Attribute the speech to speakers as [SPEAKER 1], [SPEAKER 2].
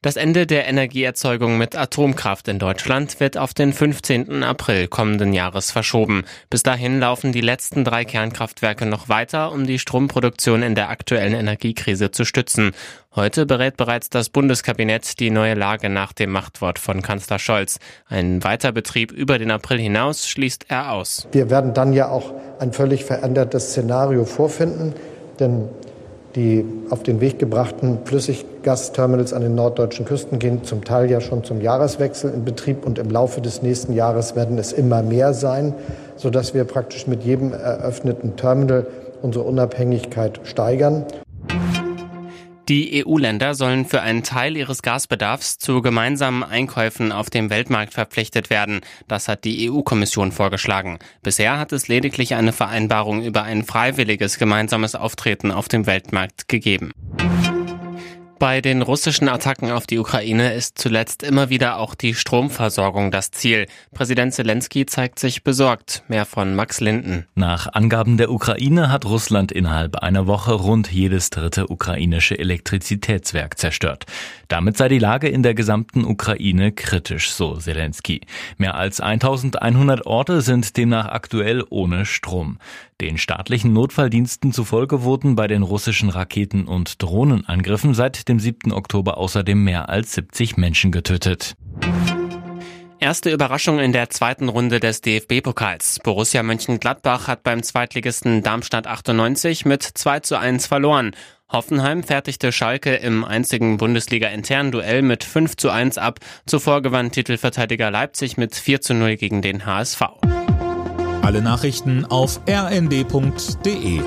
[SPEAKER 1] Das Ende der Energieerzeugung mit Atomkraft in Deutschland wird auf den 15. April kommenden Jahres verschoben. Bis dahin laufen die letzten drei Kernkraftwerke noch weiter, um die Stromproduktion in der aktuellen Energiekrise zu stützen. Heute berät bereits das Bundeskabinett die neue Lage nach dem Machtwort von Kanzler Scholz. Ein Weiterbetrieb über den April hinaus schließt er aus.
[SPEAKER 2] Wir werden dann ja auch ein völlig verändertes Szenario vorfinden, denn die auf den Weg gebrachten Flüssiggasterminals an den norddeutschen Küsten gehen zum Teil ja schon zum Jahreswechsel in Betrieb und im Laufe des nächsten Jahres werden es immer mehr sein, sodass wir praktisch mit jedem eröffneten Terminal unsere Unabhängigkeit steigern.
[SPEAKER 1] Die EU-Länder sollen für einen Teil ihres Gasbedarfs zu gemeinsamen Einkäufen auf dem Weltmarkt verpflichtet werden. Das hat die EU-Kommission vorgeschlagen. Bisher hat es lediglich eine Vereinbarung über ein freiwilliges gemeinsames Auftreten auf dem Weltmarkt gegeben. Bei den russischen Attacken auf die Ukraine ist zuletzt immer wieder auch die Stromversorgung das Ziel. Präsident Zelensky zeigt sich besorgt. Mehr von Max Linden.
[SPEAKER 3] Nach Angaben der Ukraine hat Russland innerhalb einer Woche rund jedes dritte ukrainische Elektrizitätswerk zerstört. Damit sei die Lage in der gesamten Ukraine kritisch, so Zelensky. Mehr als 1100 Orte sind demnach aktuell ohne Strom. Den staatlichen Notfalldiensten zufolge wurden bei den russischen Raketen- und Drohnenangriffen seit dem 7. Oktober außerdem mehr als 70 Menschen getötet.
[SPEAKER 1] Erste Überraschung in der zweiten Runde des DFB-Pokals. Borussia Mönchengladbach hat beim Zweitligisten Darmstadt 98 mit 2 zu 1 verloren. Hoffenheim fertigte Schalke im einzigen Bundesliga-internen Duell mit 5 zu 1 ab. Zuvor gewann Titelverteidiger Leipzig mit 4 zu 0 gegen den HSV.
[SPEAKER 4] Alle Nachrichten auf rnd.de